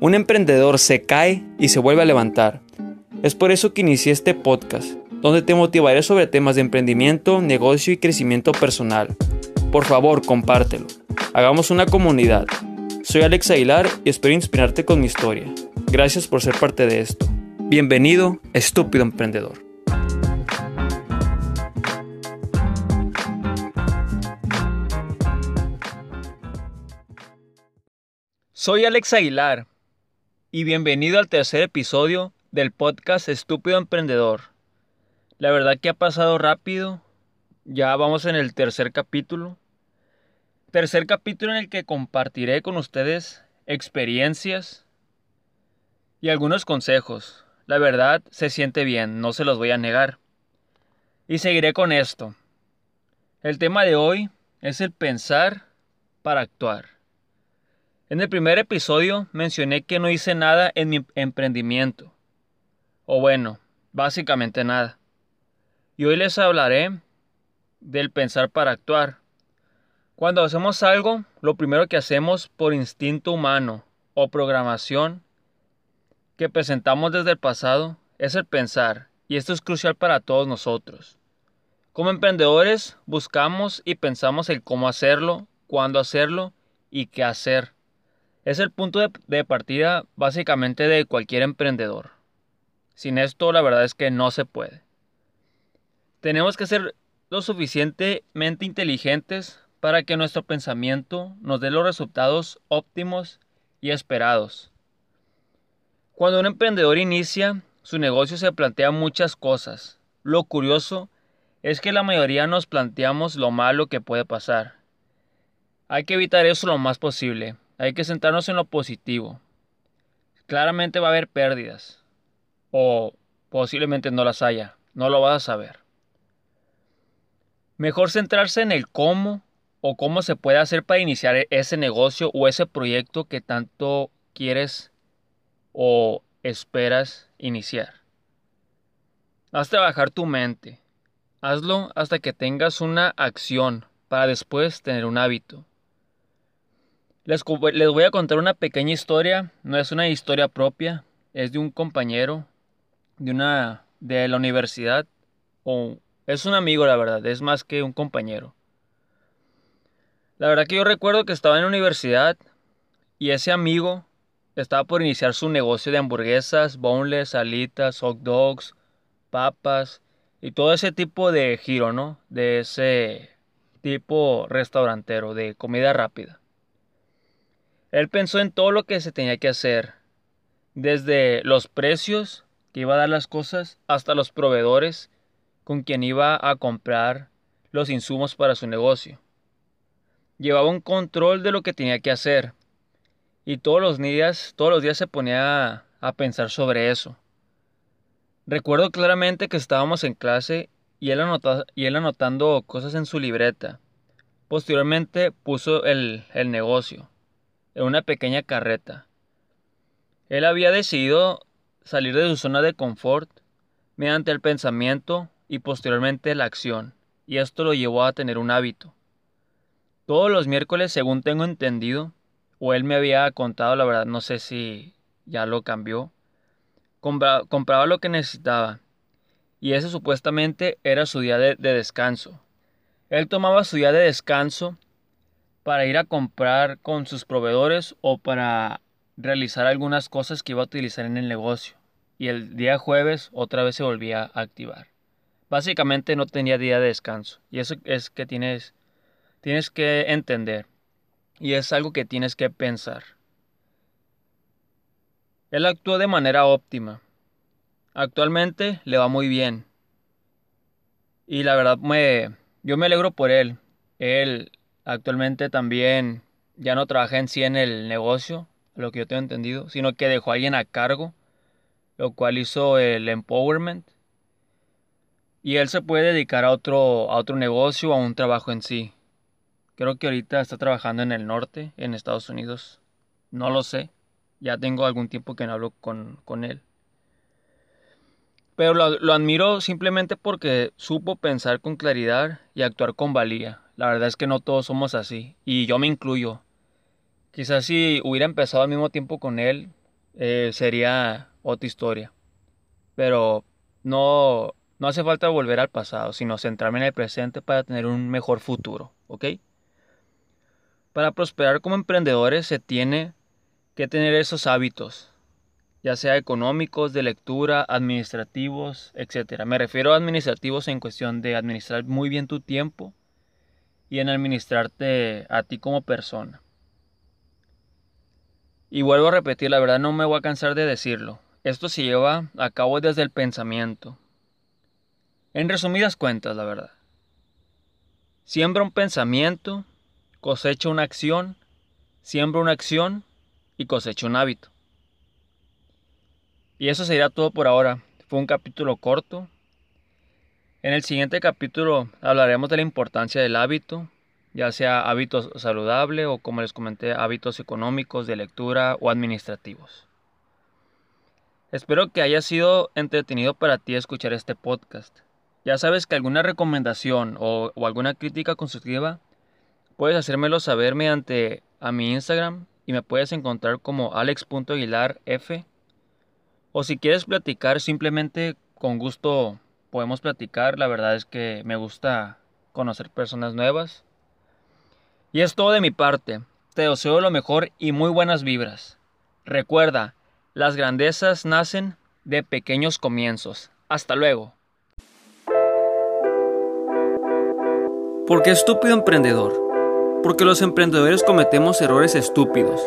Un emprendedor se cae y se vuelve a levantar. Es por eso que inicié este podcast, donde te motivaré sobre temas de emprendimiento, negocio y crecimiento personal. Por favor, compártelo. Hagamos una comunidad. Soy Alex Aguilar y espero inspirarte con mi historia. Gracias por ser parte de esto. Bienvenido, estúpido emprendedor. Soy Alex Aguilar y bienvenido al tercer episodio del podcast Estúpido Emprendedor. La verdad que ha pasado rápido, ya vamos en el tercer capítulo. Tercer capítulo en el que compartiré con ustedes experiencias y algunos consejos. La verdad se siente bien, no se los voy a negar. Y seguiré con esto. El tema de hoy es el pensar para actuar. En el primer episodio mencioné que no hice nada en mi emprendimiento. O bueno, básicamente nada. Y hoy les hablaré del pensar para actuar. Cuando hacemos algo, lo primero que hacemos por instinto humano o programación que presentamos desde el pasado es el pensar, y esto es crucial para todos nosotros. Como emprendedores buscamos y pensamos el cómo hacerlo, cuándo hacerlo y qué hacer. Es el punto de, partida básicamente de cualquier emprendedor. Sin esto la verdad es que no se puede. Tenemos que ser lo suficientemente inteligentes para que nuestro pensamiento nos dé los resultados óptimos y esperados. Cuando un emprendedor inicia, su negocio se plantea muchas cosas. Lo curioso es que la mayoría nos planteamos lo malo que puede pasar. Hay que evitar eso lo más posible. Hay que centrarnos en lo positivo. Claramente va a haber pérdidas. O posiblemente no las haya. No lo vas a saber. Mejor centrarse en el cómo o cómo se puede hacer para iniciar ese negocio o ese proyecto que tanto quieres o esperas iniciar. Haz trabajar tu mente. Hazlo hasta que tengas una acción para después tener un hábito. Les, voy a contar una pequeña historia, no es una historia propia, es de un compañero de una de la universidad o es un amigo la verdad, es más que un compañero. La verdad que yo recuerdo que estaba en la universidad y ese amigo estaba por iniciar su negocio de hamburguesas, boneless, alitas, hot dogs, papas y todo ese tipo de giro, ¿no? De ese tipo restaurantero, de comida rápida. Él pensó en todo lo que se tenía que hacer, desde los precios que iba a dar las cosas hasta los proveedores con quien iba a comprar los insumos para su negocio. Llevaba un control de lo que tenía que hacer y todos los días, todos los días se ponía a, pensar sobre eso. Recuerdo claramente que estábamos en clase y él, y él anotando cosas en su libreta. Posteriormente puso el, el negocio en una pequeña carreta. Él había decidido salir de su zona de confort mediante el pensamiento y posteriormente la acción, y esto lo llevó a tener un hábito. Todos los miércoles, según tengo entendido, o él me había contado, la verdad no sé si ya lo cambió, compraba lo que necesitaba, y ese supuestamente era su día de descanso. Él tomaba su día de descanso para ir a comprar con sus proveedores o para realizar algunas cosas que iba a utilizar en el negocio. Y el día jueves otra vez se volvía a activar. Básicamente no tenía día de descanso. Y eso es que tienes, tienes que entender. Y es algo que tienes que pensar. Él actuó de manera óptima. Actualmente le va muy bien. Y la verdad me, yo me alegro por él. Él Actualmente también ya no trabaja en sí en el negocio, lo que yo tengo entendido, sino que dejó a alguien a cargo, lo cual hizo el empowerment. Y él se puede dedicar a otro, a otro negocio a un trabajo en sí. Creo que ahorita está trabajando en el norte, en Estados Unidos. No lo sé. Ya tengo algún tiempo que no hablo con, con él. Pero lo, lo, admiro simplemente porque supo pensar con claridad y actuar con valía. La verdad es que no todos somos así. Y yo me incluyo. Quizás si hubiera empezado al mismo tiempo con él, eh, sería otra historia. Pero no, no hace falta volver al pasado, sino centrarme en el presente para tener un mejor futuro, ¿ok? Para prosperar como emprendedores se tiene que tener esos hábitos, ya sea económicos, de lectura, administrativos, etc. Me refiero a administrativos en cuestión de administrar muy bien tu tiempo y en administrarte a ti como persona. Y vuelvo a repetir, la verdad no me voy a cansar de decirlo. Esto se lleva a cabo desde el pensamiento. En resumidas cuentas, la verdad. Siembra un pensamiento, cosecha una acción, siembra una acción y cosecha un hábito. Y eso sería todo por ahora. Fue un capítulo corto. En el siguiente capítulo hablaremos de la importancia del hábito, ya sea hábitos saludables o como les comenté, hábitos económicos, de lectura o administrativos. Espero que haya sido entretenido para ti escuchar este podcast. Ya sabes que alguna recomendación o, alguna crítica constructiva puedes hacérmelo saber mediante a mi Instagram y me puedes encontrar como alex.aguilarf. O si quieres platicar, simplemente con gusto podemos platicar. La verdad es que me gusta conocer personas nuevas. Y es todo de mi parte. Te deseo lo mejor y muy buenas vibras. Recuerda, las grandezas nacen de pequeños comienzos. Hasta luego. ¿Por qué estúpido emprendedor? Porque los emprendedores cometemos errores estúpidos,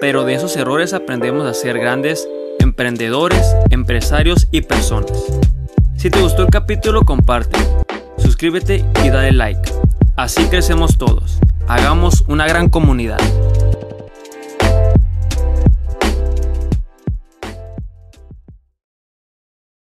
pero de esos errores aprendemos a ser grandes emprendedores, empresarios y personas. Si te gustó el capítulo, comparte, suscríbete y dale like. Así crecemos todos. Hagamos una gran comunidad.